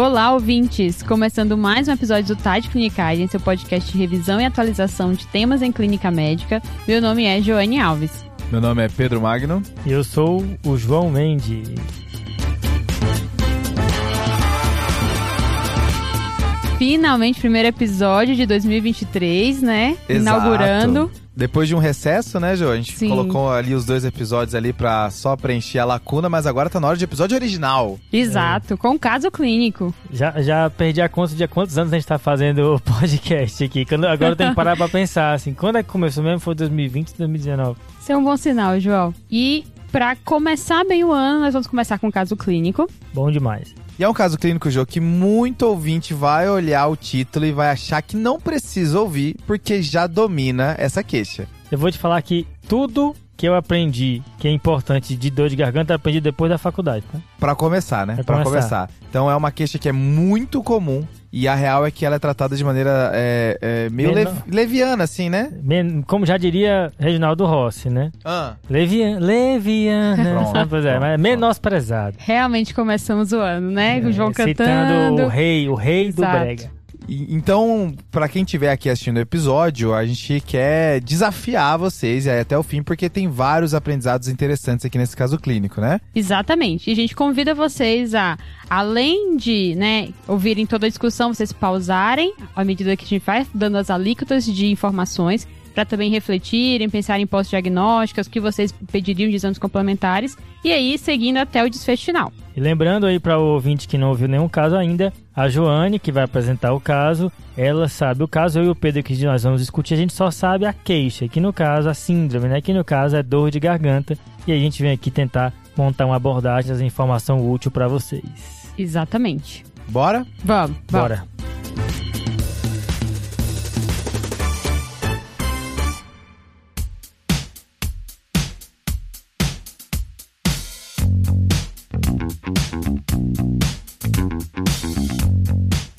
Olá, ouvintes! Começando mais um episódio do TAD Clinicagem, seu podcast de revisão e atualização de temas em clínica médica. Meu nome é Joane Alves. Meu nome é Pedro Magno. E eu sou o João Mendes. Finalmente, primeiro episódio de 2023, né? Exato. Inaugurando. Depois de um recesso, né, Jo? A gente Sim. colocou ali os dois episódios ali pra só preencher a lacuna, mas agora tá na hora de episódio original. Exato, com caso clínico. Já, já perdi a conta de há quantos anos a gente tá fazendo o podcast aqui. Quando, agora eu tenho que parar pra pensar, assim, quando é que começou mesmo? Foi 2020, 2019? Isso é um bom sinal, João. E pra começar bem o ano, nós vamos começar com caso clínico. Bom demais. E é um caso clínico, Jo, que muito ouvinte vai olhar o título e vai achar que não precisa ouvir, porque já domina essa queixa. Eu vou te falar que tudo que eu aprendi que é importante de dor de garganta, eu aprendi depois da faculdade, tá? Pra começar, né? Pra Pra começar. começar. Então é uma queixa que é muito comum e a real é que ela é tratada de maneira é, é, meio Menor. lev- leviana, assim, né? Men- Como já diria Reginaldo Rossi, né? Ah, Leviana, leviana, Pronto? Pois é, mas é menosprezado. Realmente começamos o ano, né? o João É, citando cantando. o rei, o rei do Exato. brega. Então, pra quem estiver aqui assistindo o episódio, a gente quer desafiar vocês aí até o fim, porque tem vários aprendizados interessantes aqui nesse caso clínico, né? Exatamente. E a gente convida vocês a, além de, né, ouvirem toda a discussão, vocês pausarem à medida que a gente vai dando as alíquotas de informações, para também refletirem, pensarem em pós-diagnósticas, o que vocês pediriam de exames complementares, e aí seguindo até o desfecho final. E lembrando aí para o ouvinte que não ouviu nenhum caso ainda, a Joane, que vai apresentar o caso, ela sabe o caso, eu e o Pedro que nós vamos discutir, a gente só sabe a queixa, que no caso a síndrome, né? Que no caso é dor de garganta, e a gente vem aqui tentar montar uma abordagem, essa informação útil para vocês. Exatamente. Bora? Vamos, vamos.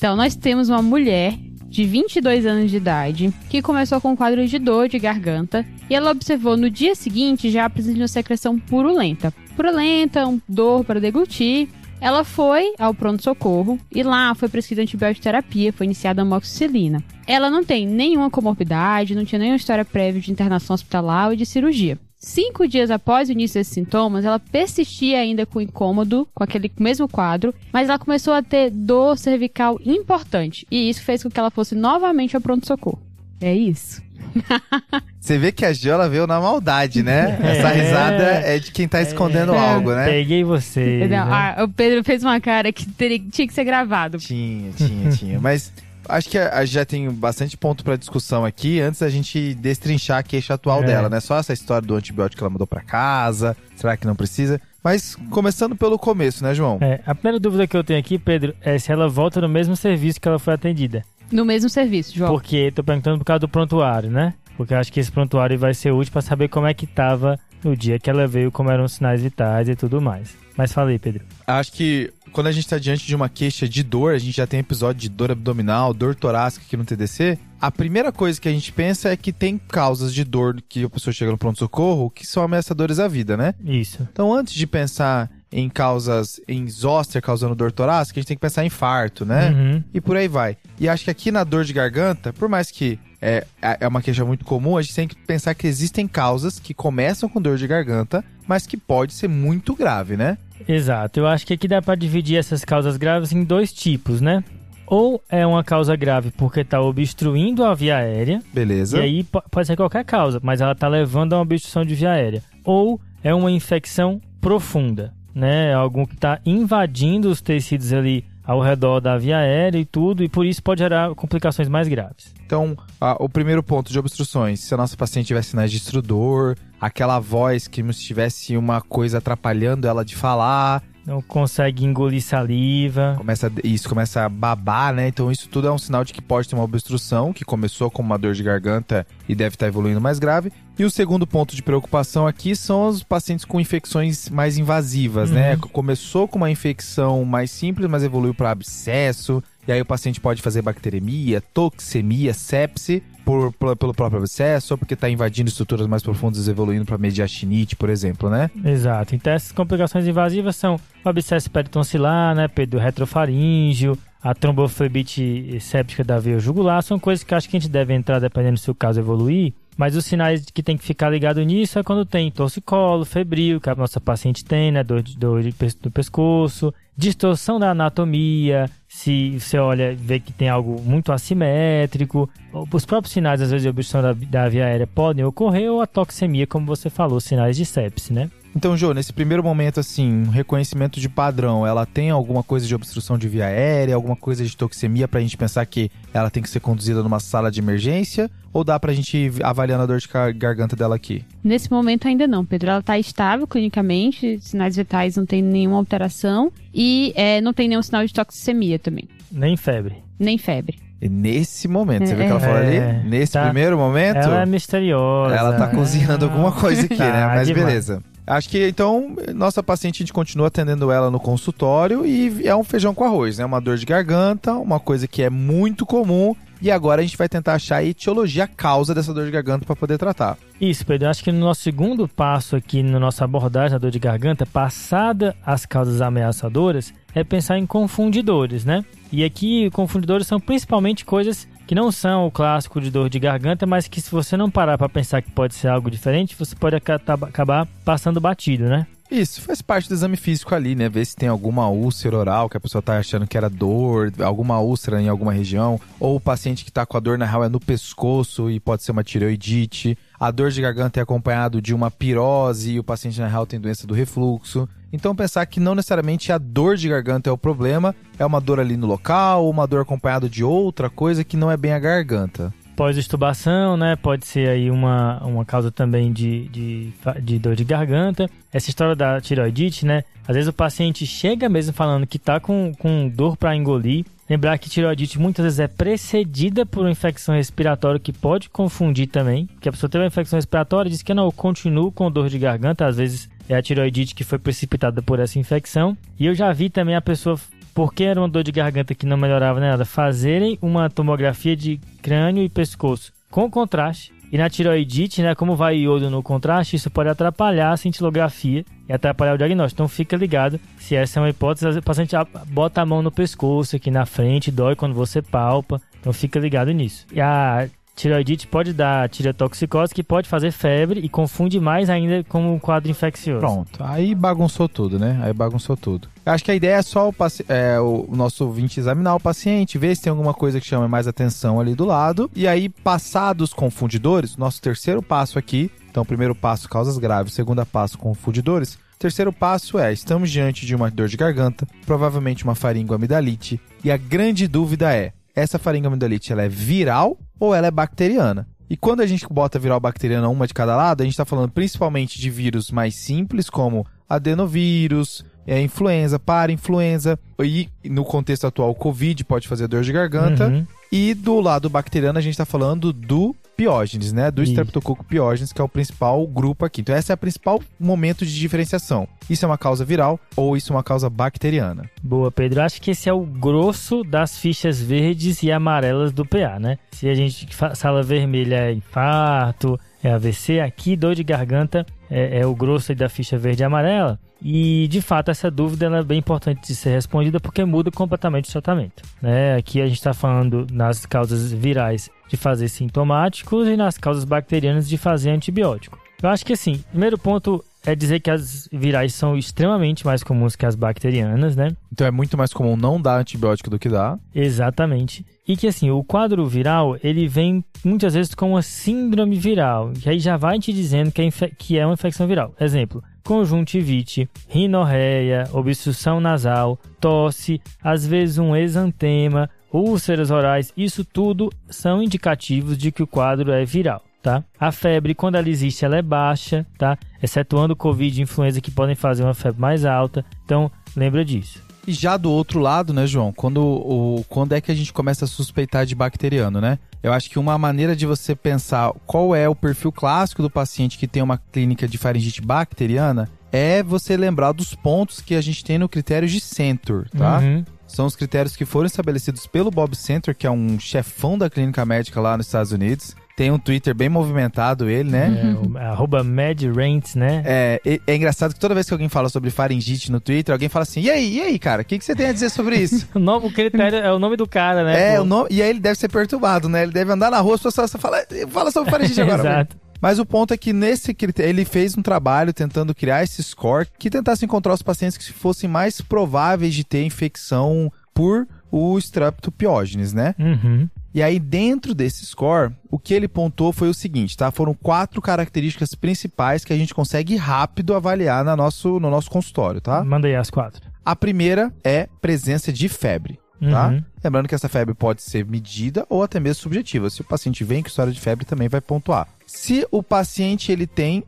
Então, nós temos uma mulher de 22 anos de idade que começou com um quadro de dor de garganta e ela observou no dia seguinte já a presença de uma secreção purulenta. Purulenta, um dor para deglutir. Ela foi ao pronto-socorro e lá foi prescrita antibioterapia, foi iniciada a amoxicilina. Ela não tem nenhuma comorbidade, não tinha nenhuma história prévia de internação hospitalar ou de cirurgia. Cinco dias após o início desses sintomas, ela persistia ainda com incômodo, com aquele mesmo quadro, mas ela começou a ter dor cervical importante. E isso fez com que ela fosse novamente ao pronto-socorro. É isso. Você vê que a Giola veio na maldade, né? Essa É. risada é de quem tá escondendo É. algo, né? Peguei você. Né? Ah, o Pedro fez uma cara que teria- tinha que ser gravado. Tinha, tinha, tinha. Mas acho que a, a gente já tem bastante ponto pra discussão aqui, antes da gente destrinchar a queixa atual É. dela, né? Só essa história do antibiótico que ela mandou pra casa, será que não precisa? Mas começando pelo começo, né, João? É, a primeira dúvida que eu tenho aqui, Pedro, é se ela volta no mesmo serviço que ela foi atendida. No mesmo serviço, João. Porque tô perguntando por causa do prontuário, né? Porque eu acho que esse prontuário vai ser útil pra saber como é que tava no dia que ela veio, como eram os sinais vitais e tudo mais. Mas falei, Pedro. Acho que quando a gente tá diante de uma queixa de dor, a gente já tem episódio de dor abdominal, dor torácica aqui no TDC. A primeira coisa que a gente pensa é que tem causas de dor que a pessoa chega no pronto-socorro que são ameaçadoras à vida, né? Isso. Então, antes de pensar em causas, em zoster causando dor torácica, a gente tem que pensar em infarto, né? Uhum. E por aí vai. E acho que aqui na dor de garganta, por mais que é, é uma queixa muito comum, a gente tem que pensar que existem causas que começam com dor de garganta, mas que pode ser muito grave, né? Exato. Eu acho que aqui dá pra dividir essas causas graves em dois tipos, né? Ou é uma causa grave porque tá obstruindo a via aérea, Beleza. e aí po- pode ser qualquer causa, mas ela tá levando a uma obstrução de via aérea. Ou é uma infecção profunda, né? Algo que tá invadindo os tecidos ali ao redor da via aérea e tudo, e por isso pode gerar complicações mais graves. Então, a- o primeiro ponto de obstruções, se a nossa paciente tiver sinais de estrudor, aquela voz que se tivesse uma coisa atrapalhando ela de falar, Não consegue engolir saliva. começa isso começa a babar, né? Então isso tudo é um sinal de que pode ter uma obstrução, que começou com uma dor de garganta e deve estar evoluindo mais grave. E o segundo ponto de preocupação aqui são os pacientes com infecções mais invasivas, né? Começou com uma infecção mais simples, mas evoluiu para abscesso, E aí o paciente pode fazer bacteremia, toxemia, sepse, por, por, pelo próprio abscesso, ou porque está invadindo estruturas mais profundas, evoluindo para mediastinite, por exemplo, né? Exato. Então essas complicações invasivas são o abscesso peritonsilar, né, do retrofaríngeo, a tromboflebite séptica da veia jugular, são coisas que acho que a gente deve entrar dependendo se o caso evoluir. Mas os sinais que tem que ficar ligado nisso é quando tem torcicolo, febril, que a nossa paciente tem, né, dor, dor do pescoço, distorção da anatomia, se você olha vê que tem algo muito assimétrico, os próprios sinais às vezes de obstrução da, da via aérea podem ocorrer ou a toxemia, como você falou, sinais de sepse, né? Então, Jô, nesse primeiro momento, assim, reconhecimento de padrão, ela tem alguma coisa de obstrução de via aérea, alguma coisa de toxemia pra gente pensar que ela tem que ser conduzida numa sala de emergência? Ou dá pra gente ir avaliando a dor de garganta dela aqui? Nesse momento ainda não, Pedro. Ela tá estável clinicamente, sinais vitais não tem nenhuma alteração e é, não tem nenhum sinal de toxemia também. Nem febre. Nem febre. E nesse momento, você é, viu que ela falou ali? É, nesse tá. primeiro momento. Ela é misteriosa. Ela tá cozinhando alguma coisa aqui, né? Mas beleza. Acho que então, nossa paciente, a gente continua atendendo ela no consultório e é um feijão com arroz, né? Uma dor de garganta, uma coisa que é muito comum. E agora a gente vai tentar achar a etiologia, a causa dessa dor de garganta para poder tratar. Isso, Pedro. Acho que no nosso segundo passo aqui na nossa abordagem da dor de garganta, passada as causas ameaçadoras, é pensar em confundidores, né? E aqui, confundidores são principalmente coisas que não são o clássico de dor de garganta, mas que se você não parar para pensar que pode ser algo diferente, você pode acabar passando batido, né? Isso, faz parte do exame físico ali, né? Ver se tem alguma úlcera oral que a pessoa tá achando que era dor, alguma úlcera em alguma região, ou o paciente que tá com a dor na real é no pescoço e pode ser uma tireoidite. A dor de garganta é acompanhado de uma pirose e o paciente na real tem doença do refluxo. Então pensar que não necessariamente a dor de garganta é o problema, é uma dor ali no local, uma dor acompanhada de outra coisa que não é bem a garganta. Pós-estubação, né? Pode ser aí uma, uma causa também de, de, de dor de garganta. Essa história da tiroidite, né? Às vezes o paciente chega mesmo falando que tá com, com dor para engolir. Lembrar que tiroidite muitas vezes é precedida por uma infecção respiratória que pode confundir também. Que a pessoa teve uma infecção respiratória e diz que não, eu continuo com dor de garganta. Às vezes é a tiroidite que foi precipitada por essa infecção. E eu já vi também a pessoa, porque era uma dor de garganta que não melhorava nada, fazerem uma tomografia de crânio e pescoço com contraste. E na tiroidite, né, como vai iodo no contraste, isso pode atrapalhar a cintilografia e atrapalhar o diagnóstico. Então fica ligado, se essa é uma hipótese, o paciente bota a mão no pescoço aqui na frente, dói quando você palpa. Então fica ligado nisso. E a tiroidite pode dar tireotoxicose, que pode fazer febre e confunde mais ainda com um quadro infeccioso. Pronto, aí bagunçou tudo, né? Aí bagunçou tudo. Acho que a ideia é só o, é, o nosso ouvinte examinar o paciente, ver se tem alguma coisa que chama mais atenção ali do lado. E aí, passados os confundidores, nosso terceiro passo aqui. Então, primeiro passo, causas graves. Segundo passo, confundidores. Terceiro passo é: estamos diante de uma dor de garganta, provavelmente uma faringoamidalite, e a grande dúvida é: essa faringoamidalite ela é viral ou ela é bacteriana? E quando a gente bota viral bacteriana uma de cada lado, a gente está falando principalmente de vírus mais simples, como adenovírus, é, influenza, para-influenza, e no contexto atual, o Covid pode fazer dor de garganta. Uhum. E do lado bacteriano, a gente está falando do piógenes, né? Do Streptococcus piógenes, que é o principal grupo aqui. Então, esse é o principal momento de diferenciação. Isso é uma causa viral ou isso é uma causa bacteriana? Boa, Pedro. Acho que esse é o grosso das fichas verdes e amarelas do PA, né? Se a gente sala vermelha é infarto, é AVC, aqui dor de garganta é, é o grosso da ficha verde e amarela. E de fato essa dúvida é bem importante de ser respondida porque muda completamente o tratamento. Né? Aqui a gente está falando nas causas virais de fazer sintomáticos e nas causas bacterianas de fazer antibiótico. Eu acho que assim, primeiro ponto é dizer que as virais são extremamente mais comuns que as bacterianas, né? Então é muito mais comum não dar antibiótico do que dar. Exatamente. E que assim, o quadro viral, ele vem muitas vezes com uma síndrome viral, que aí já vai te dizendo que é, que é uma infecção viral. Exemplo, conjuntivite, rinorreia, obstrução nasal, tosse, às vezes um exantema, úlceras orais, isso tudo são indicativos de que o quadro é viral tá? A febre, quando ela existe, ela é baixa, tá? Excetuando o Covid e influenza que podem fazer uma febre mais alta. Então, lembra disso. E já do outro lado, né, João? Quando, o, quando é que a gente começa a suspeitar de bacteriano, né? Eu acho que uma maneira de você pensar qual é o perfil clássico do paciente que tem uma clínica de faringite bacteriana é você lembrar dos pontos que a gente tem no critério de Centur, tá? Uhum. São os critérios que foram estabelecidos pelo Bob Center, que é um chefão da clínica médica lá nos Estados Unidos. Tem um Twitter bem movimentado ele, né? É, o, arroba MadRants, né? É, é, é engraçado que toda vez que alguém fala sobre faringite no Twitter, alguém fala assim, e aí, e aí, cara, o que, que você tem a dizer sobre isso? o, novo critério é o nome do cara, né? É, pô? o nome, e aí ele deve ser perturbado, né? Ele deve andar na rua, as pessoas falam, fala sobre faringite agora. Exato. Mas o ponto é que nesse critério, ele fez um trabalho tentando criar esse score que tentasse encontrar os pacientes que fossem mais prováveis de ter infecção por o Streptopiógenes, né? Uhum. E aí, dentro desse score, o que ele pontuou foi o seguinte, tá? Foram quatro características principais que a gente consegue rápido avaliar na nosso, no nosso consultório, tá? Manda aí as quatro. A primeira é presença de febre, tá? Uhum. Lembrando que essa febre pode ser medida ou até mesmo subjetiva. Se o paciente vem com história de febre, também vai pontuar. Se o paciente ele tem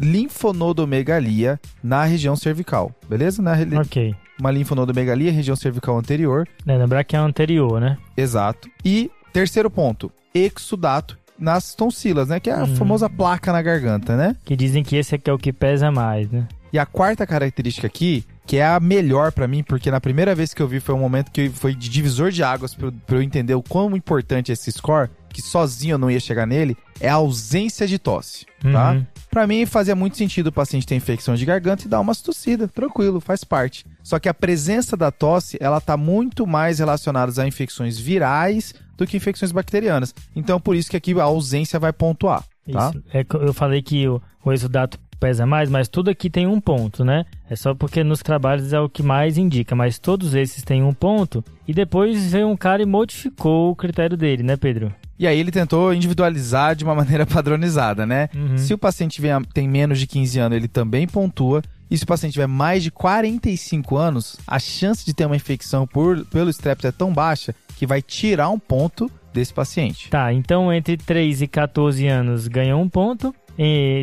linfonodomegalia na região cervical, beleza? Na, Ok. Uma linfonodomegalia, região cervical anterior, É, lembrar que é anterior, né? Exato. E terceiro ponto, exudato nas tonsilas, né? Que é a Uhum. famosa placa na garganta, né? Que dizem que esse aqui é o que pesa mais, né? E a quarta característica aqui, que é a melhor pra mim, porque na primeira vez que eu vi foi um momento que foi de divisor de águas pra eu entender o quão importante é esse score, que sozinho eu não ia chegar nele, é a ausência de tosse, tá? Uhum. Pra mim fazia muito sentido o paciente ter infecção de garganta e dar umas tossidas, tranquilo, faz parte. Só que a presença da tosse, ela tá muito mais relacionada a infecções virais do que infecções bacterianas. Então por isso que aqui a ausência vai pontuar, tá? Isso. É eu falei que o, o exudato pesa mais, mas tudo aqui tem um ponto, né? É só porque nos trabalhos é o que mais indica, mas todos esses têm um ponto. E depois veio um cara e modificou o critério dele, né, Pedro? E aí ele tentou individualizar de uma maneira padronizada, né? Uhum. Se o paciente vem a- tem menos de 15 anos, ele também pontua. E se o paciente tiver mais de 45 anos, a chance de ter uma infecção por, pelo strep é tão baixa que vai tirar um ponto desse paciente. Tá, então entre 3 e 14 anos ganha um ponto.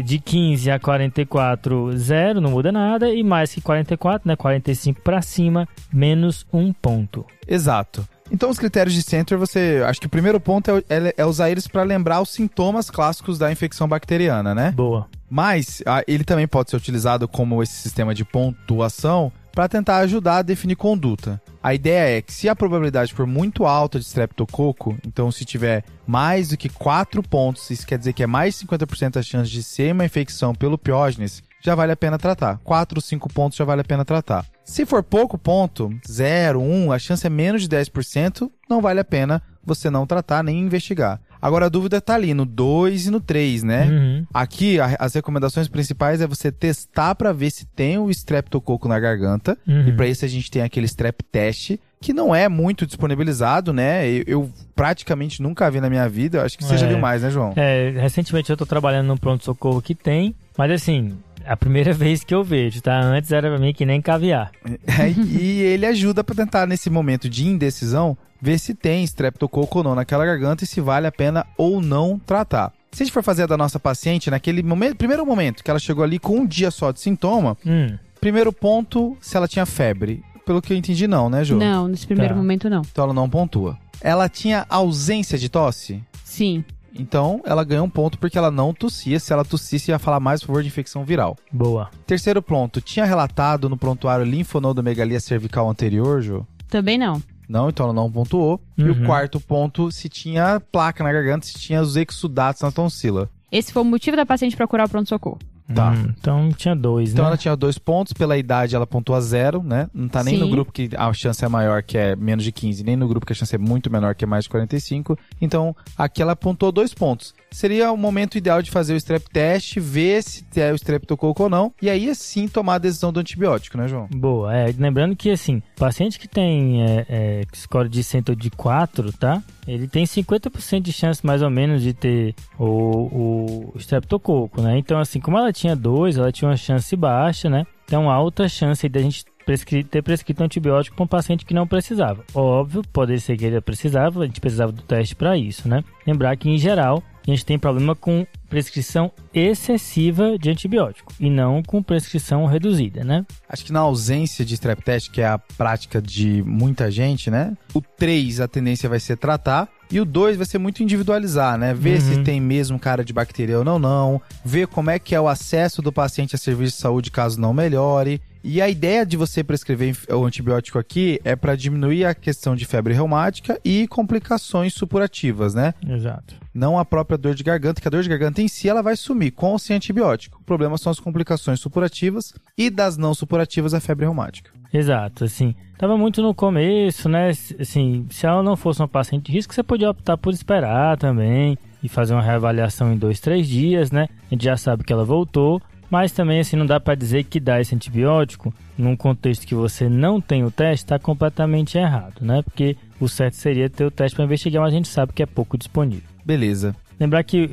De 15 a 44, zero, não muda nada. E mais que 44, né? 45 pra cima, menos um ponto. Exato. Então, os critérios de Center, você. Acho que o primeiro ponto é, é- é usar eles para lembrar os sintomas clássicos da infecção bacteriana, né? Boa. Mas ah, ele também pode ser utilizado como esse sistema de pontuação para tentar ajudar a definir conduta. A ideia é que se a probabilidade for muito alta de streptococo, então se tiver mais do que 4 pontos, isso quer dizer que é mais de 50% a chance de ser uma infecção pelo piógenes, já vale a pena tratar. 4 ou 5 pontos já vale a pena tratar. Se for pouco ponto, 0, 1, a chance é menos de 10%, não vale a pena você não tratar nem investigar. Agora a dúvida tá ali no 2 e no 3, né? Uhum. Aqui, a- as recomendações principais é você testar para ver se tem o streptococo na garganta. Uhum. E para isso a gente tem aquele strep test, que não é muito disponibilizado, né? Eu, eu praticamente nunca vi na minha vida. Eu acho que você já É. viu mais, né, João? É, recentemente eu tô trabalhando num pronto-socorro que tem, mas assim, a primeira vez que eu vejo, tá? Antes era pra mim que nem caviar. É, e ele ajuda para tentar, nesse momento de indecisão, ver se tem streptococo ou não naquela garganta e se vale a pena ou não tratar. Se a gente for fazer a da nossa paciente, naquele momento, primeiro momento que ela chegou ali com um dia só de sintoma, Hum, primeiro ponto, se ela tinha febre. Pelo que eu entendi, não, né, Jô? Não, nesse primeiro Tá. momento não. Então ela não pontua. Ela tinha ausência de tosse? Sim. Então ela ganhou um ponto porque ela não tossia. Se ela tossisse, ia falar mais a favor de infecção viral. boa. Terceiro ponto, tinha relatado no prontuário linfonodomegalia cervical anterior, Jô? Também não. Não, então ela não pontuou. E Uhum. o quarto ponto, se tinha placa na garganta, se tinha os exudatos na tonsila. Esse foi o motivo da paciente procurar o pronto-socorro. Tá. Hum, então tinha dois, Então né? ela tinha dois pontos, pela idade ela pontua zero, né? Não tá nem Sim. no grupo que a chance é maior, que é menos de 15, nem no grupo que a chance é muito menor, que é mais de 45. Então, aqui ela pontuou dois pontos. Seria o momento ideal de fazer o strep test, ver se é o streptococo ou não, e aí sim tomar a decisão do antibiótico, né, João? Boa, é, lembrando que assim, paciente que tem é, é, score de cento de 4, tá? Ele tem 50% de chance mais ou menos de ter o, o streptococo, né? Então assim, como ela tinha 2, ela tinha uma chance baixa, né? Então alta chance da gente prescri ter prescrito antibiótico para um paciente que não precisava. Óbvio, pode ser que ele precisava, a gente precisava do teste para isso, né? Lembrar que em geral a gente tem problema com prescrição excessiva de antibiótico e não com prescrição reduzida, né? Acho que na ausência de strep test, que é a prática de muita gente, né? O 3, a tendência vai ser tratar. E o 2 vai ser muito individualizar, né? Ver Uhum. se tem mesmo cara de bactéria ou não, não. Ver como é que é o acesso do paciente a serviço de saúde caso não melhore. E a ideia de você prescrever o antibiótico aqui é para diminuir a questão de febre reumática e complicações supurativas, né? Exato. Não a própria dor de garganta, que a dor de garganta em si ela vai sumir com ou sem antibiótico. O problema são as complicações supurativas e das não supurativas a febre reumática. Exato, assim, tava muito no começo, né? Assim, se ela não fosse uma paciente de risco, você podia optar por esperar também e fazer uma reavaliação em dois, três dias, né? A gente já sabe que ela voltou, mas também assim não dá para dizer que dar esse antibiótico num contexto que você não tem o teste está completamente errado, né? Porque o certo seria ter o teste para investigar, mas a gente sabe que é pouco disponível. Beleza. Lembrar que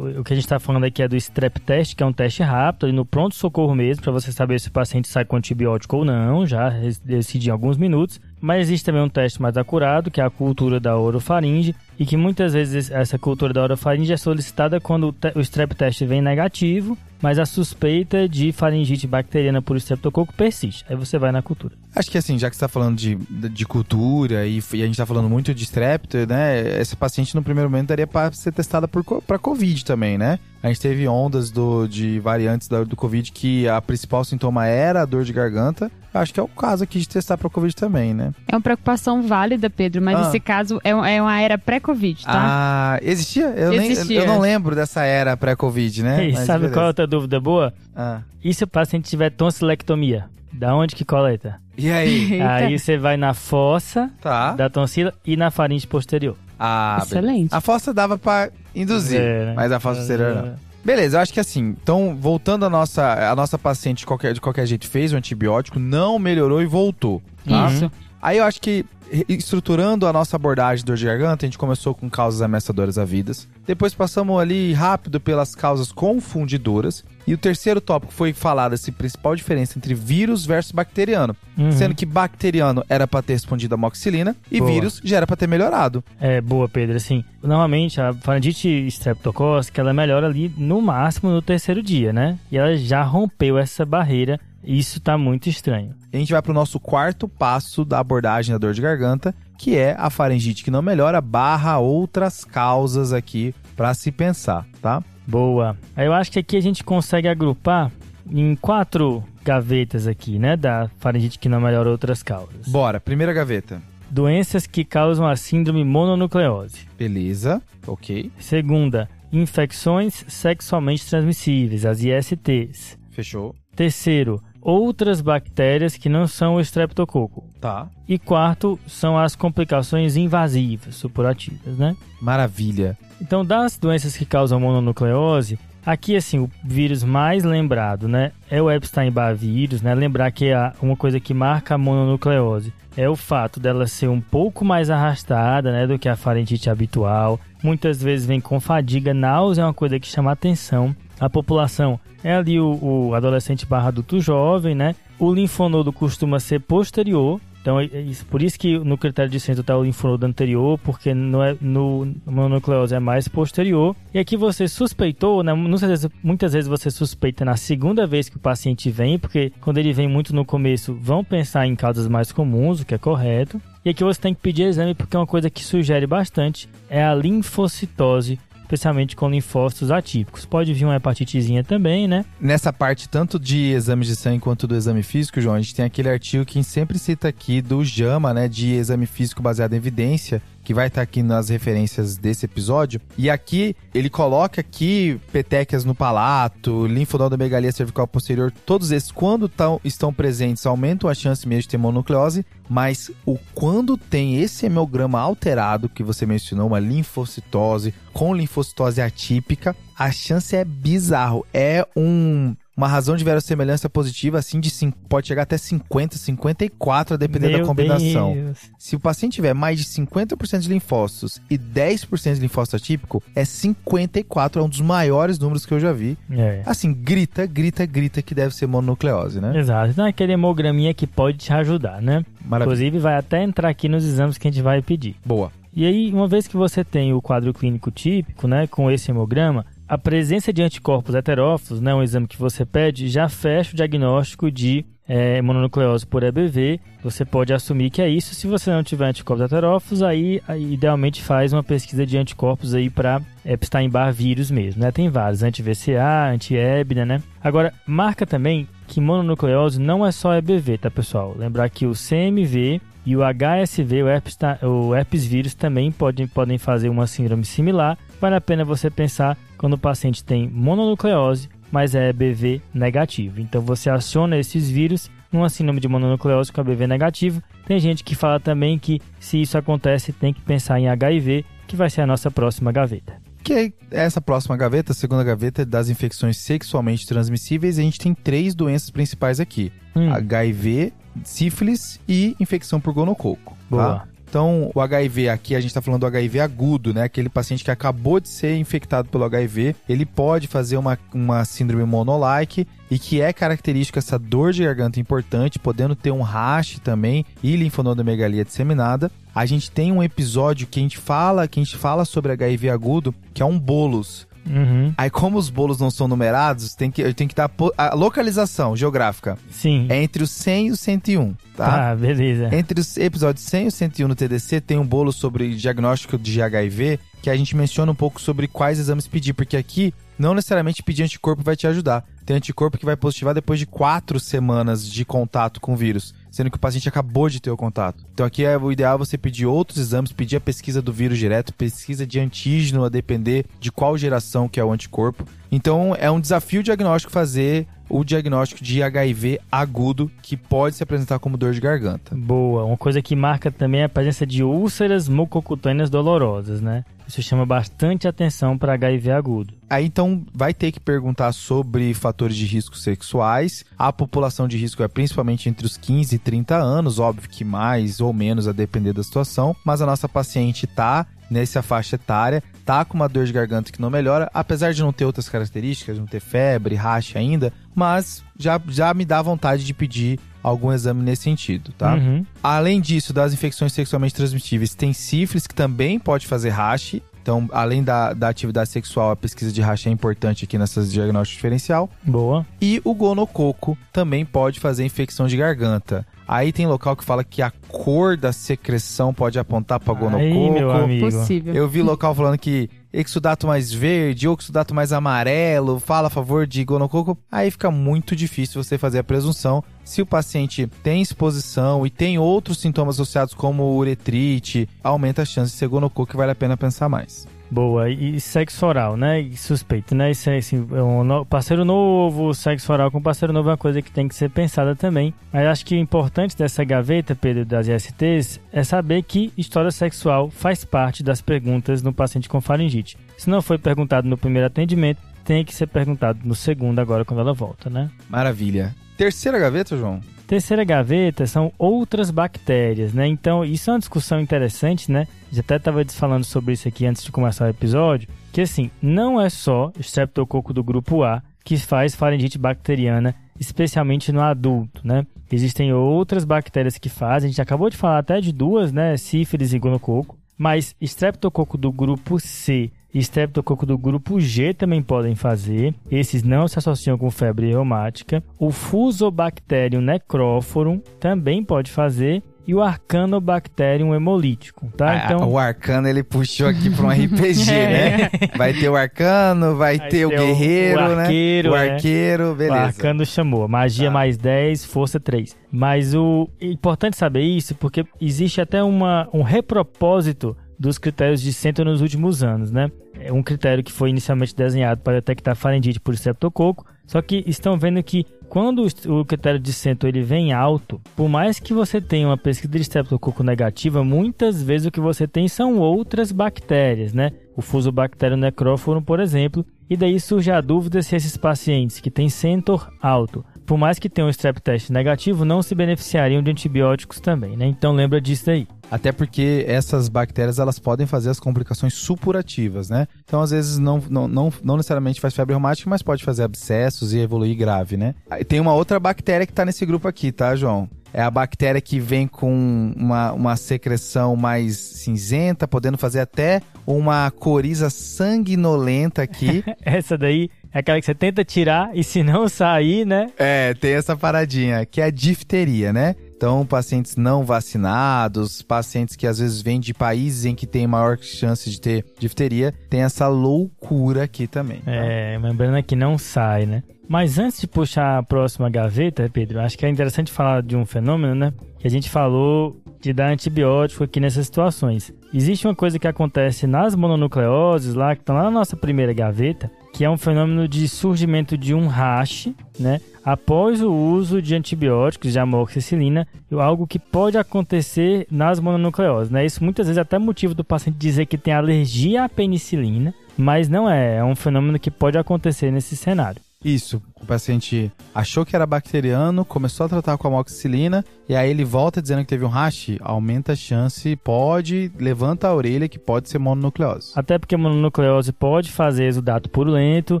o, que a gente está falando aqui é do strep test, que é um teste rápido, ali no pronto-socorro mesmo, para você saber se o paciente sai com antibiótico ou não, já decide em alguns minutos. Mas existe também um teste mais acurado, que é a cultura da orofaringe, e que muitas vezes essa cultura da orofaringe é solicitada quando o, o strep test vem negativo, mas a suspeita de faringite bacteriana por estreptococo persiste. Aí você vai na cultura. Acho que assim, já que você está falando de, de cultura e, e a gente está falando muito de strepto, né? Essa paciente no primeiro momento daria para ser testada para Covid também, né? A gente teve ondas do, de variantes do, do Covid que a principal sintoma era a dor de garganta. Acho que é o caso aqui de testar para Covid também, né? É uma preocupação válida, Pedro, mas ah. esse caso é, é uma era pré-Covid, tá? Ah, existia? Eu, existia. Nem, eu não lembro dessa era pré-Covid, né? E sabe beleza. qual é outra dúvida boa? Ah. E se o paciente tiver tonsilectomia? Da onde que coleta? E aí? aí você vai na fossa tá. da tonsila e na faringe posterior. Ah, Excelente. Beleza. A fossa dava para induzir, é, né? mas a fossa posterior não. Beleza, eu acho que assim, então, voltando a nossa, a nossa paciente de qualquer, de qualquer jeito fez o antibiótico, não melhorou e voltou. Tá? Isso. Aí eu acho que estruturando a nossa abordagem de dor de garganta, a gente começou com causas ameaçadoras a vidas. Depois passamos ali rápido pelas causas confundidoras. E o terceiro tópico foi falar dessa principal diferença entre vírus versus bacteriano. Uhum. Sendo que bacteriano era para ter respondido a moxilina e boa. vírus já era para ter melhorado. É, boa, Pedro. Assim, normalmente a faringite streptocócica ela melhora ali no máximo no terceiro dia, né? E ela já rompeu essa barreira. Isso tá muito estranho. A gente vai para o nosso quarto passo da abordagem da dor de garganta, que é a faringite que não melhora, barra outras causas aqui para se pensar, tá? Boa. Eu acho que aqui a gente consegue agrupar em quatro gavetas aqui, né? Da faringite que não melhora outras causas. Bora, primeira gaveta. Doenças que causam a síndrome mononucleose. Beleza, ok. Segunda, infecções sexualmente transmissíveis, as ISTs. Fechou. Terceiro, outras bactérias que não são o estreptococo. Tá. E quarto, são as complicações invasivas, supurativas, né? Maravilha. Então, das doenças que causam mononucleose, aqui assim, o vírus mais lembrado, né, é o Epstein-Barr vírus, né? Lembrar que é uma coisa que marca a mononucleose é o fato dela ser um pouco mais arrastada, né, do que a faringite habitual. Muitas vezes vem com fadiga, náusea é uma coisa que chama atenção. A população é ali o, o adolescente barra adulto jovem, né? O linfonodo costuma ser posterior, então, é, é por isso que no critério de centro está o linfonodo anterior, porque no, é, no mononucleose é mais posterior. E aqui você suspeitou, né? Muitas vezes, muitas vezes você suspeita na segunda vez que o paciente vem, porque quando ele vem muito no começo, vão pensar em causas mais comuns, o que é correto. E aqui você tem que pedir exame porque é uma coisa que sugere bastante é a linfocitose especialmente com linfócitos atípicos. Pode vir uma hepatitezinha também, né? Nessa parte, tanto de exames de sangue quanto do exame físico, João, a gente tem aquele artigo que sempre cita aqui do JAMA, né, de exame físico baseado em evidência, que vai estar tá aqui nas referências desse episódio. E aqui ele coloca aqui petequias no palato, linfonodomegalia cervical posterior, todos esses quando tão, estão presentes aumentam a chance mesmo de ter monocleose, mas o quando tem esse hemograma alterado que você mencionou, uma linfocitose com linfocitose atípica, a chance é bizarro. É um uma razão de verossemelhança positiva, assim, de pode chegar até 50, 54, a depender Meu da combinação. Deus. Se o paciente tiver mais de 50% de linfócitos e 10% de linfócito atípico, é 54, é um dos maiores números que eu já vi. É. Assim, grita, grita, grita que deve ser mononucleose, né? Exato. Então é aquele hemograminha que pode te ajudar, né? Maravilha. Inclusive, vai até entrar aqui nos exames que a gente vai pedir. Boa. E aí, uma vez que você tem o quadro clínico típico, né, com esse hemograma, a presença de anticorpos heterófilos, né, um exame que você pede, já fecha o diagnóstico de é, mononucleose por EBV. Você pode assumir que é isso. Se você não tiver anticorpos heterófilos, aí, aí idealmente faz uma pesquisa de anticorpos aí para Epstein-Barr vírus mesmo, né? Tem vários, anti-VCA, anti-EBNA, né? Agora, marca também que mononucleose não é só EBV, tá pessoal? Lembrar que o CMV e o HSV, o herpes, o herpes vírus, também podem, podem fazer uma síndrome similar. Vale a pena você pensar quando o paciente tem mononucleose, mas é EBV negativo. Então você aciona esses vírus numa síndrome de mononucleose com EBV negativo. Tem gente que fala também que se isso acontece tem que pensar em HIV, que vai ser a nossa próxima gaveta. Que é essa próxima gaveta, a segunda gaveta das infecções sexualmente transmissíveis, a gente tem três doenças principais aqui: hum. HIV, sífilis e infecção por gonococo. Tá? Boa. Tá? Então, o HIV aqui, a gente está falando do HIV agudo, né? Aquele paciente que acabou de ser infectado pelo HIV, ele pode fazer uma, uma síndrome monolike e que é característica essa dor de garganta importante, podendo ter um rash também e linfonodomegalia disseminada. A gente tem um episódio que a gente fala, que a gente fala sobre HIV agudo, que é um bolos. Uhum. Aí, como os bolos não são numerados, tem que, tem que dar a localização geográfica. Sim. É entre o 100 e o 101, tá? Ah, beleza. Entre os episódios 100 e o 101 no TDC, tem um bolo sobre diagnóstico de HIV, que a gente menciona um pouco sobre quais exames pedir, porque aqui não necessariamente pedir anticorpo vai te ajudar. Tem anticorpo que vai positivar depois de quatro semanas de contato com o vírus sendo que o paciente acabou de ter o contato. Então aqui é o ideal você pedir outros exames, pedir a pesquisa do vírus direto, pesquisa de antígeno a depender de qual geração que é o anticorpo. Então é um desafio diagnóstico fazer o diagnóstico de HIV agudo que pode se apresentar como dor de garganta. Boa, uma coisa que marca também é a presença de úlceras mucocutâneas dolorosas, né? Isso chama bastante atenção para HIV agudo. Aí então vai ter que perguntar sobre fatores de risco sexuais. A população de risco é principalmente entre os 15 e 30 anos, óbvio que mais ou menos a depender da situação, mas a nossa paciente está nessa faixa etária, tá com uma dor de garganta que não melhora, apesar de não ter outras características, não ter febre, racha ainda, mas já, já me dá vontade de pedir algum exame nesse sentido, tá? Uhum. Além disso, das infecções sexualmente transmissíveis, tem sífilis que também pode fazer rache. Então, além da, da atividade sexual, a pesquisa de racha é importante aqui nessas diagnóstico diferencial. Boa. E o gonococo também pode fazer infecção de garganta. Aí tem local que fala que a cor da secreção pode apontar para gonococo. Aí, meu amigo. Possível. Eu vi local falando que exudato mais verde ou exudato mais amarelo fala a favor de gonococo. Aí fica muito difícil você fazer a presunção. Se o paciente tem exposição e tem outros sintomas associados como uretrite, aumenta a chance de ser gonococo e vale a pena pensar mais. Boa, e sexo oral, né? Suspeito, né? Isso é assim, é um parceiro novo, sexo oral com parceiro novo é uma coisa que tem que ser pensada também. Mas acho que o importante dessa gaveta, Pedro, das ISTs, é saber que história sexual faz parte das perguntas no paciente com faringite. Se não foi perguntado no primeiro atendimento, tem que ser perguntado no segundo agora quando ela volta, né? Maravilha. Terceira gaveta, João? Terceira gaveta são outras bactérias, né? Então, isso é uma discussão interessante, né? Já até estava falando sobre isso aqui antes de começar o episódio, que assim, não é só o streptococo do grupo A que faz faringite bacteriana, especialmente no adulto, né? Existem outras bactérias que fazem, a gente acabou de falar até de duas, né? Sífilis e gonococo, mas streptococo do grupo C Streptococo do grupo G também podem fazer. Esses não se associam com febre reumática. O Fusobacterium necrophorum também pode fazer e o Arcanobacterium hemolítico, tá? Ah, então... O Arcano ele puxou aqui para um RPG, é. né? Vai ter o Arcano, vai, vai ter, o Guerreiro, o, o arqueiro, né? O Arqueiro, beleza. O Arcano chamou. Magia tá. mais 10, força 3. Mas o é importante saber isso porque existe até uma, um repropósito dos critérios de centro nos últimos anos, né? É um critério que foi inicialmente desenhado para detectar faringite por streptococo, só que estão vendo que quando o critério de centro ele vem alto, por mais que você tenha uma pesquisa de streptococo negativa, muitas vezes o que você tem são outras bactérias, né? O Fusobacterium necrophorum, por exemplo, e daí surge a dúvida se esses pacientes que têm centro alto por mais que tenham um strep test negativo, não se beneficiariam de antibióticos também, né? Então lembra disso aí. Até porque essas bactérias elas podem fazer as complicações supurativas, né? Então, às vezes, não, não, não, não necessariamente faz febre reumática, mas pode fazer abscessos e evoluir grave, né? Tem uma outra bactéria que está nesse grupo aqui, tá, João? É a bactéria que vem com uma, uma secreção mais cinzenta, podendo fazer até uma coriza sanguinolenta aqui. Essa daí é aquela que você tenta tirar e se não sair, né? É, tem essa paradinha, que é a difteria, né? Então, pacientes não vacinados, pacientes que às vezes vêm de países em que tem maior chance de ter difteria, tem essa loucura aqui também. Tá? É, membrana que não sai, né? Mas antes de puxar a próxima gaveta, Pedro, acho que é interessante falar de um fenômeno, né? Que a gente falou de dar antibiótico aqui nessas situações. Existe uma coisa que acontece nas mononucleoses lá, que estão lá na nossa primeira gaveta, que é um fenômeno de surgimento de um rash, né? Após o uso de antibióticos, de amoxicilina, algo que pode acontecer nas mononucleoses, né? Isso muitas vezes é até motivo do paciente dizer que tem alergia à penicilina, mas não é, é um fenômeno que pode acontecer nesse cenário. Isso, o paciente achou que era bacteriano, começou a tratar com a amoxicilina e aí ele volta dizendo que teve um rash, aumenta a chance, pode, levanta a orelha que pode ser mononucleose. Até porque a mononucleose pode fazer exudato purulento,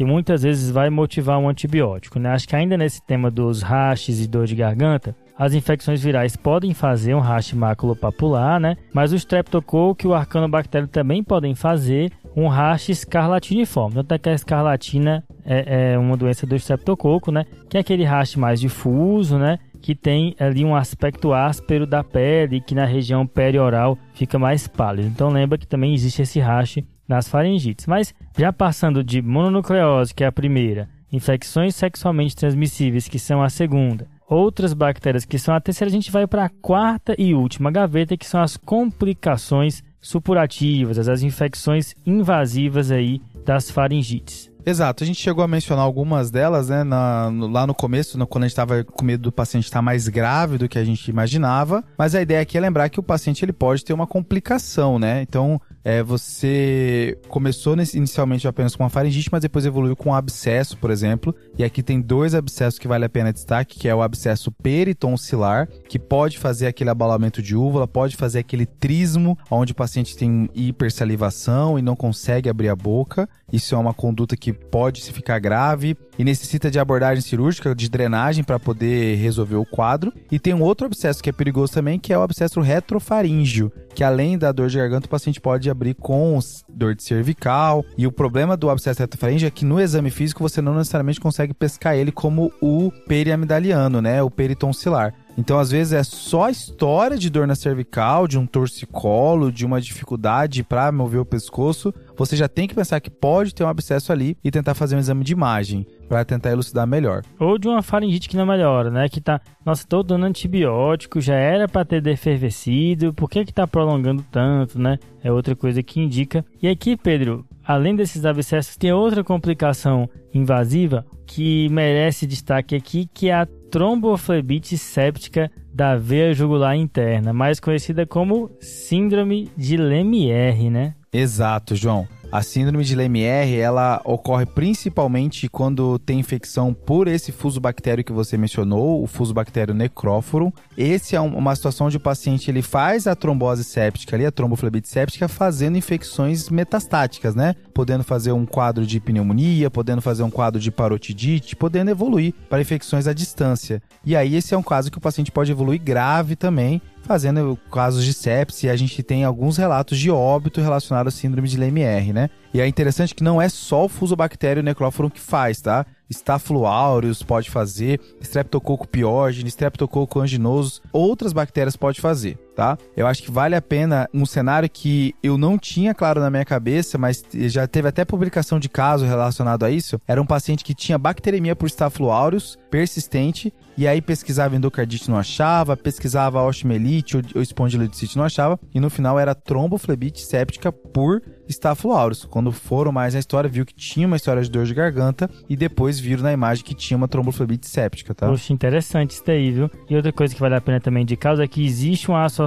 que muitas vezes vai motivar um antibiótico, né? Acho que ainda nesse tema dos rashes e dor de garganta, as infecções virais podem fazer um rash maculopapular, né? Mas o streptococcus e o arcanobactério também podem fazer um rash escarlatiniforme. Tanto é que a escarlatina é, é uma doença do streptococo, né? Que é aquele rash mais difuso, né? Que tem ali um aspecto áspero da pele, que na região perioral fica mais pálido. Então lembra que também existe esse rash nas faringites. Mas já passando de mononucleose, que é a primeira, infecções sexualmente transmissíveis, que são a segunda, outras bactérias, que são a terceira, a gente vai para a quarta e última gaveta, que são as complicações supurativas, as infecções invasivas aí das faringites. Exato, a gente chegou a mencionar algumas delas, né, na, no, lá no começo, no, quando a gente estava com medo do paciente estar mais grave do que a gente imaginava, mas a ideia aqui é lembrar que o paciente ele pode ter uma complicação, né, então é, você começou nesse, inicialmente apenas com uma faringite, mas depois evoluiu com um abscesso, por exemplo. E aqui tem dois abscessos que vale a pena destaque, que é o abscesso peritonsilar, que pode fazer aquele abalamento de úvula, pode fazer aquele trismo, onde o paciente tem hipersalivação e não consegue abrir a boca. Isso é uma conduta que pode se ficar grave e necessita de abordagem cirúrgica, de drenagem para poder resolver o quadro. E tem um outro abscesso que é perigoso também, que é o abscesso retrofaríngeo, que além da dor de garganta, o paciente pode abrir com dor de cervical. E o problema do abscesso retrofaríngeo é que no exame físico você não necessariamente consegue pescar ele como o periamidaliano, né? O peritonsilar. Então, às vezes, é só a história de dor na cervical, de um torcicolo, de uma dificuldade para mover o pescoço. Você já tem que pensar que pode ter um abscesso ali e tentar fazer um exame de imagem para tentar elucidar melhor. Ou de uma faringite que não melhora, né? Que tá, nossa, tô dando antibiótico, já era para ter defervescido, por que que tá prolongando tanto, né? É outra coisa que indica. E aqui, Pedro, além desses abscessos, tem outra complicação invasiva que merece destaque aqui, que é a tromboflebite séptica da veia jugular interna, mais conhecida como síndrome de Lemierre, né? Exato, João. A síndrome de Lemierre, ela ocorre principalmente quando tem infecção por esse fusobactério que você mencionou, o fusobactério necróforo. Esse é uma situação onde o paciente ele faz a trombose séptica ali, a tromboflebite séptica, fazendo infecções metastáticas, né? Podendo fazer um quadro de pneumonia, podendo fazer um quadro de parotidite, podendo evoluir para infecções à distância. E aí esse é um caso que o paciente pode evoluir grave também, fazendo casos de sepse, a gente tem alguns relatos de óbito relacionados à síndrome de Lemierre, né? E é interessante que não é só o fusobactério necróforo que faz, tá? Staphylo aureus pode fazer, Streptococcus pyogenes, Streptococcus anginosus, outras bactérias pode fazer, tá? Eu acho que vale a pena um cenário que eu não tinha claro na minha cabeça, mas já teve até publicação de caso relacionado a isso. Era um paciente que tinha bacteremia por Staphylo aureus persistente e aí pesquisava endocardite não achava, pesquisava osteomielite ou espondilodicite não achava e no final era tromboflebite séptica por Staphylo aureus. Quando foram mais na história, viu que tinha uma história de dor de garganta e depois viram na imagem que tinha uma tromboflebite séptica, tá? Poxa, interessante isso daí, viu? E outra coisa que vale a pena também de causa é que existe uma associação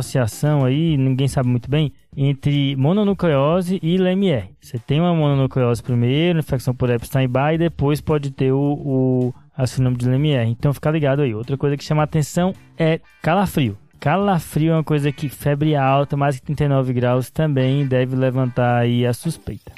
aí, ninguém sabe muito bem, entre mononucleose e LMR. Você tem uma mononucleose primeiro, infecção por Epstein-Barr e depois pode ter o, o a de LMR. Então fica ligado aí. Outra coisa que chama atenção é calafrio. Calafrio é uma coisa que febre alta, mais que 39 graus, também deve levantar aí a suspeita.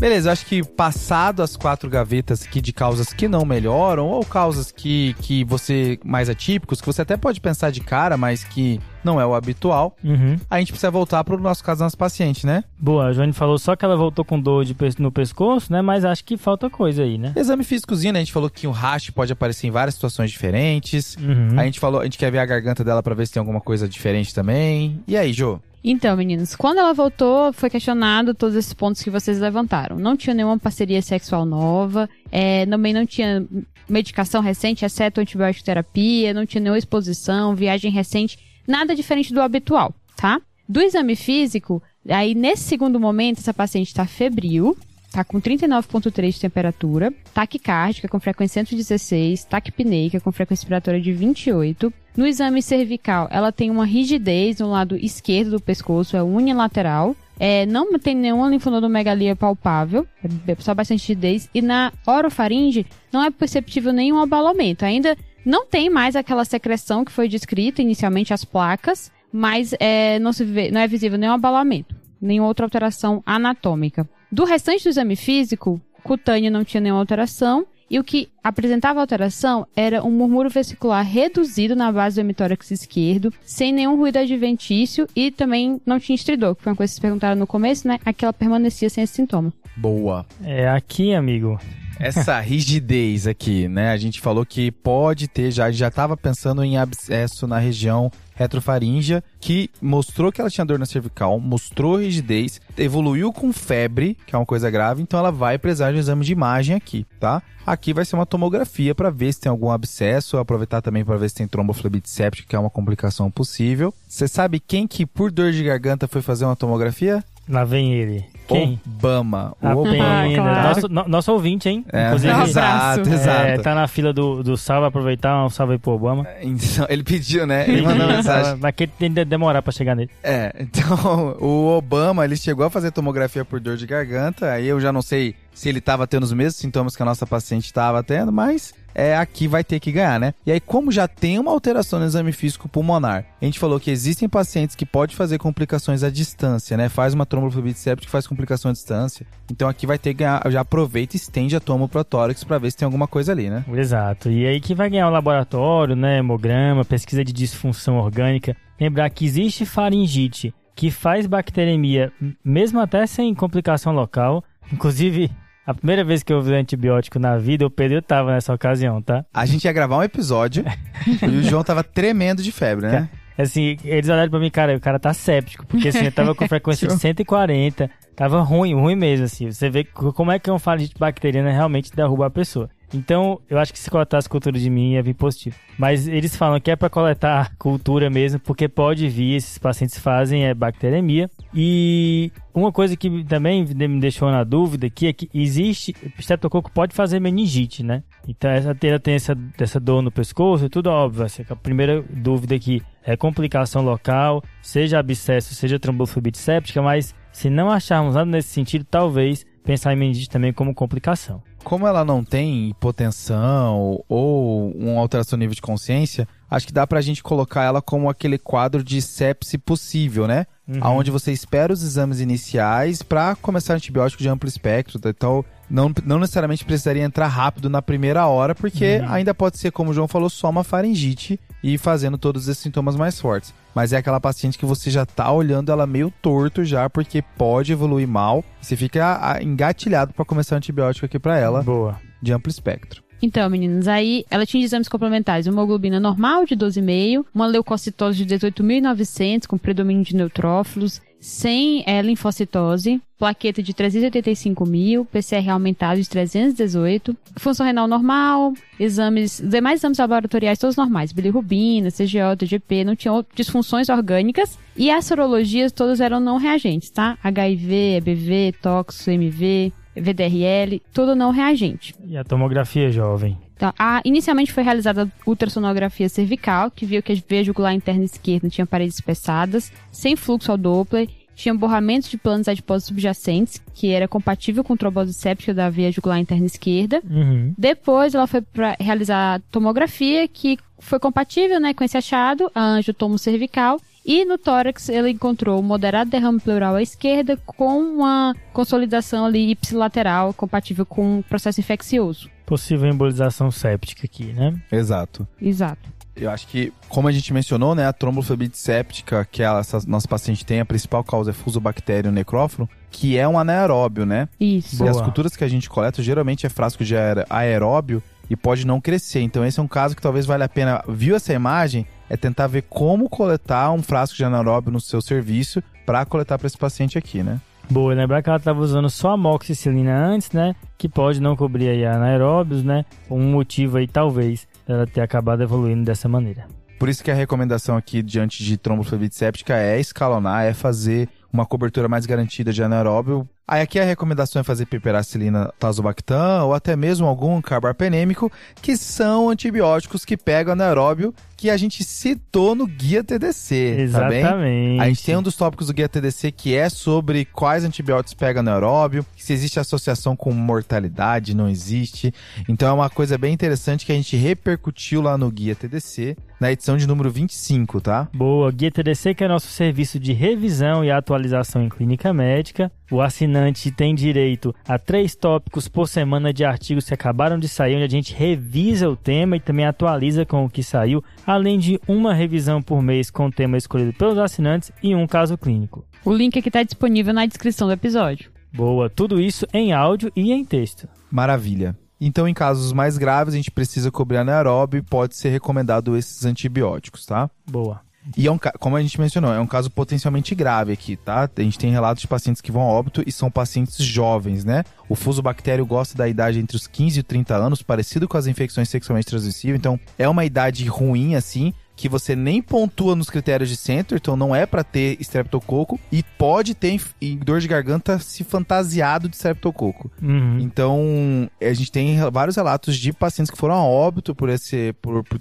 Beleza, acho que passado as quatro gavetas aqui de causas que não melhoram, ou causas que, que você, mais atípicos, que você até pode pensar de cara, mas que não é o habitual, Uhum. a gente precisa voltar pro nosso caso nosso paciente, né? Boa, a Joane falou só que ela voltou com dor de no pescoço, né? Mas acho que falta coisa aí, né? Exame físicozinho, né? A gente falou que o rash pode aparecer em várias situações diferentes. Uhum. A gente falou, a gente quer ver a garganta dela pra ver se tem alguma coisa diferente também. E aí, Jô? Então, meninos, quando ela voltou, foi questionado todos esses pontos que vocês levantaram. Não tinha nenhuma parceria sexual nova, é, também não tinha medicação recente, exceto antibiótico terapia, não tinha nenhuma exposição, viagem recente, nada diferente do habitual, tá? Do exame físico, aí nesse segundo momento, essa paciente está febril, tá com 39,3 de temperatura, taquicárdica com frequência 116, taquipneica com frequência respiratória de 28. No exame cervical, ela tem uma rigidez no lado esquerdo do pescoço, é unilateral. É, não tem nenhuma linfonodomegalia palpável, é só bastante rigidez. E na orofaringe, não é perceptível nenhum abalamento. Ainda não tem mais aquela secreção que foi descrita inicialmente, as placas, mas é, não, vê, não é visível nenhum abalamento, nenhuma outra alteração anatômica. Do restante do exame físico, cutâneo não tinha nenhuma alteração. E o que apresentava alteração era um murmúrio vesicular reduzido na base do hemitórax esquerdo, sem nenhum ruído adventício e também não tinha estridor, que foi uma coisa que vocês perguntaram no começo, né? Aqui ela permanecia sem esse sintoma. Boa. É aqui, amigo. Essa rigidez aqui, né? A gente falou que pode ter já, já tava pensando em abscesso na região retrofaríngea, que mostrou que ela tinha dor na cervical, mostrou rigidez, evoluiu com febre, que é uma coisa grave, então ela vai precisar de um exame de imagem aqui, tá? Aqui vai ser uma tomografia para ver se tem algum abscesso, aproveitar também para ver se tem tromboflebite séptica, que é uma complicação possível. Você sabe quem que por dor de garganta foi fazer uma tomografia? Lá vem ele. Quem? Obama. O Obama. pena. claro. Nosso, no- nosso ouvinte, hein? É, Inclusive, Um exato, exato. é, tá na fila do, do salve, aproveitar um salve aí pro Obama. Então, ele pediu, né? Ele mandou mensagem. Mas que tem que demorar pra chegar nele. É, então o Obama, ele chegou a fazer tomografia por dor de garganta, aí eu já não sei se ele tava tendo os mesmos sintomas que a nossa paciente estava tendo, mas é aqui vai ter que ganhar, né? E aí como já tem uma alteração no exame físico pulmonar, a gente falou que existem pacientes que pode fazer complicações à distância, né? Faz uma tromboflebite séptica, faz complicação à distância. Então aqui vai ter que ganhar, já aproveita e estende a tomo pro tórax pra ver se tem alguma coisa ali, né? Exato. E aí que vai ganhar o laboratório, né? Hemograma, pesquisa de disfunção orgânica. Lembrar que existe faringite que faz bacteremia, mesmo até sem complicação local. Inclusive, a primeira vez que eu usei antibiótico na vida, o Pedro tava nessa ocasião, tá? A gente ia gravar um episódio e o João tava tremendo de febre, né? Assim, eles olharam pra mim, cara, o cara tá séptico, porque assim, eu tava com frequência de 140, tava ruim, ruim mesmo, assim. Você vê co- como é que uma faringite bacteriana realmente derruba a pessoa. Então, eu acho que se coletasse cultura de mim ia vir positivo. Mas eles falam que é pra coletar cultura mesmo, porque pode vir, esses pacientes fazem é bacteremia. E uma coisa que também me deixou na dúvida aqui é que existe, estreptococo pode fazer meningite, né? Então, essa, ela tem essa, essa dor no pescoço, é tudo óbvio. Assim, a primeira dúvida aqui é complicação local, seja abscesso, seja tromboflebite séptica, mas se não acharmos nada nesse sentido, talvez pensar em meningite também como complicação. Como ela não tem hipotensão ou uma alteração no nível de consciência, acho que dá pra gente colocar ela como aquele quadro de sepse possível, né? Uhum. Aonde você espera os exames iniciais pra começar antibiótico de amplo espectro, tá? então não, não necessariamente precisaria entrar rápido na primeira hora, porque Uhum. ainda pode ser, como o João falou, só uma faringite e fazendo todos esses sintomas mais fortes. Mas é aquela paciente que você já tá olhando ela meio torto já, porque pode evoluir mal. Você fica ah, engatilhado pra começar antibiótico aqui pra ela Boa. de amplo espectro. Então, meninos, aí ela tinha exames complementares, uma hemoglobina normal de 12,5, uma leucocitose de 18.900 com predomínio de neutrófilos, sem é, linfocitose, plaqueta de 385 mil, PCR aumentado de 318, função renal normal, exames, demais exames laboratoriais todos normais, bilirrubina, CGO, TGP, não tinham disfunções orgânicas e as sorologias todas eram não reagentes, tá? HIV, EBV, toxo, MV, VDRL, tudo não reagente. E a tomografia jovem? Então, a- inicialmente foi realizada a ultrassonografia cervical, que viu que a veia jugular interna esquerda tinha paredes espessadas, sem fluxo ao Doppler, tinha borramentos de planos adiposos subjacentes, que era compatível com trombose séptica da veia jugular interna esquerda. Uhum. Depois ela foi para realizar a tomografia, que foi compatível né, com esse achado, a angiotomo cervical, E no tórax ele encontrou moderado derrame pleural à esquerda com uma consolidação ali ipsilateral compatível com um processo infeccioso. Possível embolização séptica aqui, né? Exato. Exato. Eu acho que, como a gente mencionou, né, a tromboflebite séptica, que ela, essa nossa paciente tem, a principal causa é fusobactério necrófilo, que é um anaeróbio, né? Isso. E as Boa. culturas que a gente coleta geralmente é frasco de aer- aeróbio e pode não crescer. Então esse é um caso que talvez valha a pena, viu essa imagem, é tentar ver como coletar um frasco de anaeróbio no seu serviço para coletar para esse paciente aqui, né? Boa, lembrar que ela estava usando só amoxicilina antes, né? Que pode não cobrir aí anaeróbios, né? Um motivo aí, talvez, dela ter acabado evoluindo dessa maneira. Por isso que a recomendação aqui diante de tromboflebite séptica é escalonar, é fazer uma cobertura mais garantida de anaeróbio. Aí aqui a recomendação é fazer piperacilina tazobactam ou até mesmo algum carbapenêmico, que são antibióticos que pegam anaeróbio que a gente citou no guia TDC, tá bem? Exatamente. A gente tem um dos tópicos do guia TDC que é sobre quais antibióticos pegam anaeróbio, se existe associação com mortalidade, não existe. Então é uma coisa bem interessante que a gente repercutiu lá no guia TDC, na edição de número 25, tá? Boa, Guia TDC, que é nosso serviço de revisão e atualização em clínica médica. O assinante tem direito a três tópicos por semana de artigos que acabaram de sair, onde a gente revisa o tema e também atualiza com o que saiu, além de uma revisão por mês com o tema escolhido pelos assinantes e um caso clínico. O link aqui está disponível na descrição do episódio. Boa, tudo isso em áudio e em texto. Maravilha. Então, em casos mais graves, a gente precisa cobrir anaeróbio e pode ser recomendado esses antibióticos, tá? Boa. E é um, como a gente mencionou, é um caso potencialmente grave aqui, tá? A gente tem relatos de pacientes que vão a óbito e são pacientes jovens, né? O fusobactério gosta da idade entre os 15 e 30 anos, parecido com as infecções sexualmente transmissíveis. Então, é uma idade ruim, assim, que você nem pontua nos critérios de centro, então não é pra ter streptococo e pode ter em dor de garganta se fantasiado de streptococo. Uhum. Então, a gente tem vários relatos de pacientes que foram a óbito por esse por, por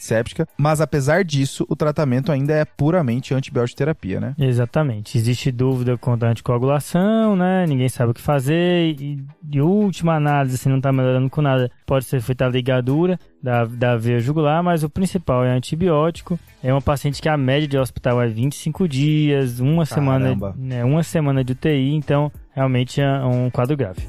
séptica, mas apesar disso, o tratamento ainda é puramente antibiótico-terapia, né? Exatamente. Existe dúvida quanto à anticoagulação, né? Ninguém sabe o que fazer. E, de última análise, se não tá melhorando com nada, pode ser feita a ligadura da, da veia jugular, mas o principal é antibiótico. É uma paciente que a média de hospital é 25 dias, uma semana, Caramba. né, uma semana de UTI, então realmente é um quadro grave.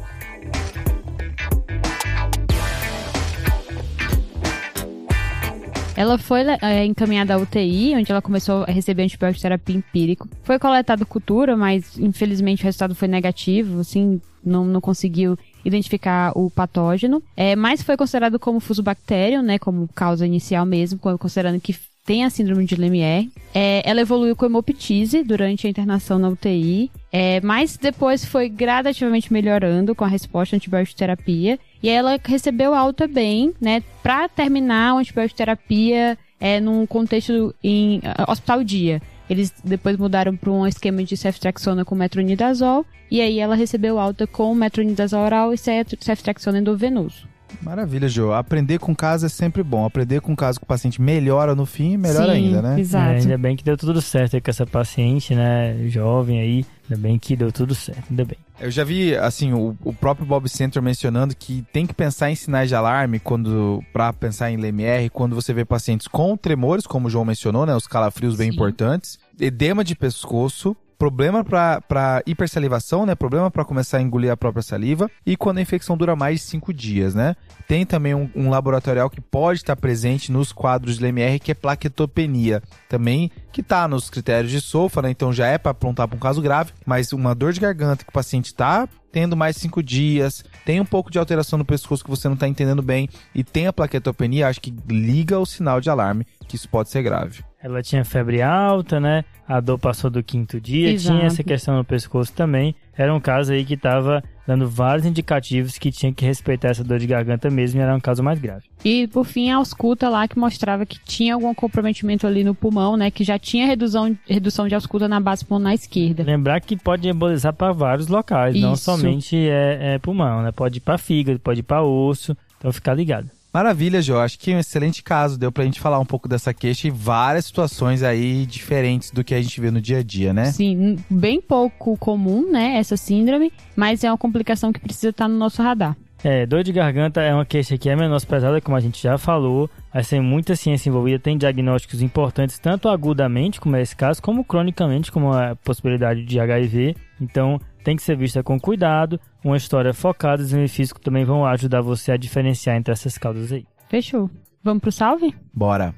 Ela foi é, encaminhada à UTI, onde ela começou a receber antibiótico terapia empírico. Foi coletado cultura, mas infelizmente o resultado foi negativo, assim, não, não conseguiu identificar o patógeno. É, mas foi considerado como fusobactério, né, como causa inicial mesmo, co- considerando que tem a síndrome de Lemierre. É, ela evoluiu com hemoptise durante a internação na UTI, é, mas depois foi gradativamente melhorando com a resposta à antibiótico terapia. E ela recebeu alta bem, né, pra terminar a antibiótico terapia é, num contexto em hospital dia. Eles depois mudaram para um esquema de ceftriaxona com metronidazol, e aí ela recebeu alta com metronidazol oral e cef- ceftriaxona endovenoso. Maravilha, Jo. Aprender com caso é sempre bom. Aprender com caso que o paciente melhora no fim, melhor Sim, ainda, né? É, Exato. ainda bem que deu tudo certo aí com essa paciente, né? Jovem aí. Ainda bem que deu tudo certo, ainda bem. Eu já vi, assim, o, o próprio Bob Center mencionando que tem que pensar em sinais de alarme quando para pensar em LMR quando você vê pacientes com tremores, como o João mencionou, né? Os calafrios bem Sim. importantes, edema de pescoço, problema para hipersalivação, né? Problema para começar a engolir a própria saliva e quando a infecção dura mais de cinco dias, né? Tem também um, um laboratorial que pode estar presente nos quadros de LMR, que é plaquetopenia, também que está nos critérios de SOFA, né? Então já é para apontar para um caso grave, mas uma dor de garganta que o paciente está tendo mais cinco dias, tem um pouco de alteração no pescoço que você não está entendendo bem e tem a plaquetopenia, acho que liga o sinal de alarme que isso pode ser grave. Ela tinha febre alta, né? A dor passou do quinto dia, Exato. tinha essa questão no pescoço também. Era um caso aí que estava dando vários indicativos que tinha que respeitar essa dor de garganta mesmo e era um caso mais grave. E por fim a ausculta lá que mostrava que tinha algum comprometimento ali no pulmão, né? Que já tinha redução, redução de ausculta na base pulmonar esquerda. Lembrar que pode embolizar para vários locais, não Isso. somente é, é pulmão, né? Pode ir para fígado, pode ir para osso, então ficar ligado. Maravilha, Jô. Acho que é um excelente caso. Deu pra gente falar um pouco dessa queixa e várias situações aí diferentes do que a gente vê no dia a dia, né? Sim, bem pouco comum, né? Essa síndrome, mas é uma complicação que precisa estar no nosso radar. É, dor de garganta é uma queixa que é menosprezada, como a gente já falou. Mas tem muita ciência envolvida, tem diagnósticos importantes, tanto agudamente, como é esse caso, como cronicamente, como a possibilidade de HIV. Então, tem que ser vista com cuidado. Uma história focada, os benefícios também vão ajudar você a diferenciar entre essas causas aí. Fechou. Vamos pro salve? Bora.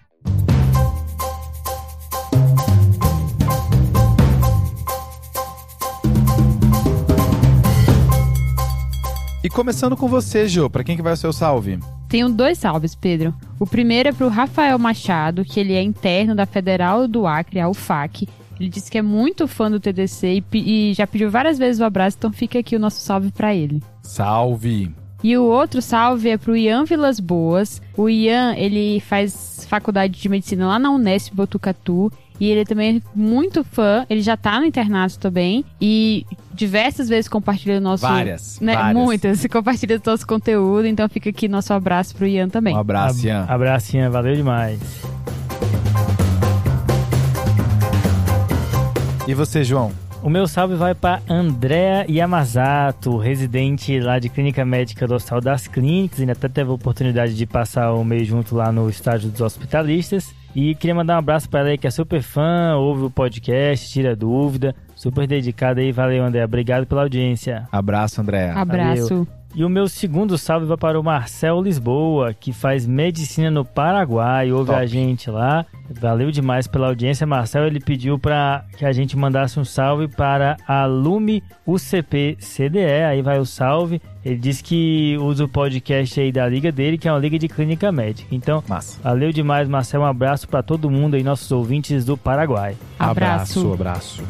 E começando com você, Jô, para quem que vai o seu salve? Tenho dois salves, Pedro. O primeiro é pro Rafael Machado, que ele é interno da Federal do Acre, a UFAC. Ele disse que é muito fã do TDC e, e já pediu várias vezes o abraço, então fica aqui o nosso salve para ele. Salve! E o outro salve é pro Ian Vilas Boas. O Ian, ele faz faculdade de medicina lá na Unesp Botucatu. E ele também é muito fã, ele já tá no internato também. E diversas vezes compartilha o nosso. Várias. Né, várias. Muitas. Compartilha o nosso conteúdo. Então fica aqui nosso abraço pro Ian também. Um abraço, Ian. Abraço, Ian. Valeu demais. E você, João? O meu salve vai para Andréa Yamazato, residente lá de Clínica Médica do Hospital das Clínicas. Ainda até teve a oportunidade de passar o mês junto lá no estágio dos hospitalistas. E queria mandar um abraço para ela aí que é super fã, ouve o podcast, tira dúvida. Super dedicada aí. Valeu, André. Obrigado pela audiência. Abraço, Andréa. Abraço. Valeu. E o meu segundo salve vai para o Marcel Lisboa, que faz medicina no Paraguai, ouve Top. a gente lá. Valeu demais pela audiência, Marcel. Ele pediu para que a gente mandasse um salve para a Lume UCP CDE. Aí vai o salve. Ele disse que usa o podcast aí da liga dele, que é uma liga de clínica médica. Então, Massa. valeu demais, Marcel. Um abraço para todo mundo aí, nossos ouvintes do Paraguai. Abraço. abraço.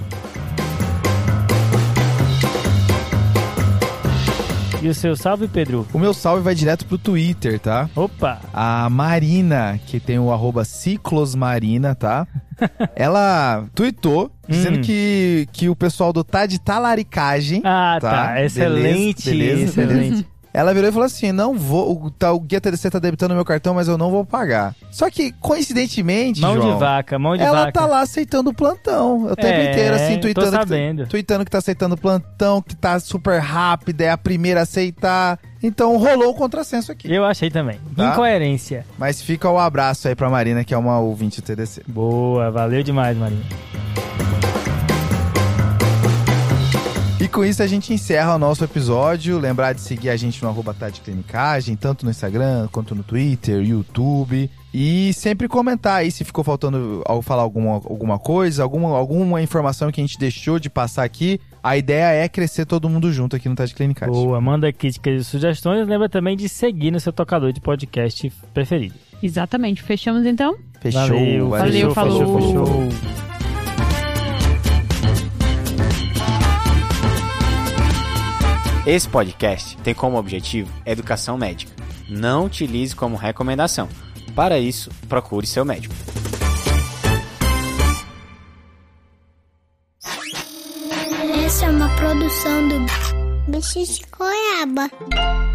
E o seu salve, Pedro? O meu salve vai direto pro Twitter, tá? Opa! A Marina, que tem o arroba Ciclosmarina, tá? Ela tweetou dizendo Hum. que, que o pessoal do Tá de Talaricagem. Ah, tá. Tá, Excelente, beleza, beleza, excelente. beleza. Ela virou e falou assim: não vou. O, tá, o Guia TDC tá debitando meu cartão, mas eu não vou pagar. Só que, coincidentemente, Mão João, de vaca, mão de ela vaca. tá lá aceitando o plantão. O tempo É, inteiro, assim, tô tweetando que, sabendo. tá, tweetando que tá aceitando o plantão, que tá super rápida, é a primeira a aceitar. Então rolou o contrassenso aqui. Eu achei também. Tá? Incoerência. Mas fica o abraço aí pra Marina, que é uma ouvinte do TDC. Boa, valeu demais, Marinho. E com isso a gente encerra o nosso episódio. Lembrar de seguir a gente no arroba Clinicagem, tanto no Instagram quanto no Twitter, YouTube. E sempre comentar aí se ficou faltando ao falar alguma, alguma coisa, alguma, alguma informação que a gente deixou de passar aqui. A ideia é crescer todo mundo junto aqui no Tá de Clinicagem. Boa, manda críticas e sugestões. Lembra também de seguir no seu tocador de podcast preferido. Exatamente. Fechamos então? Fechou, Valeu, valeu, fechou, falou. fechou, fechou. Esse podcast tem como objetivo educação médica. Não utilize como recomendação. Para isso, procure seu médico. Essa é uma produção do Bicho de Goiaba.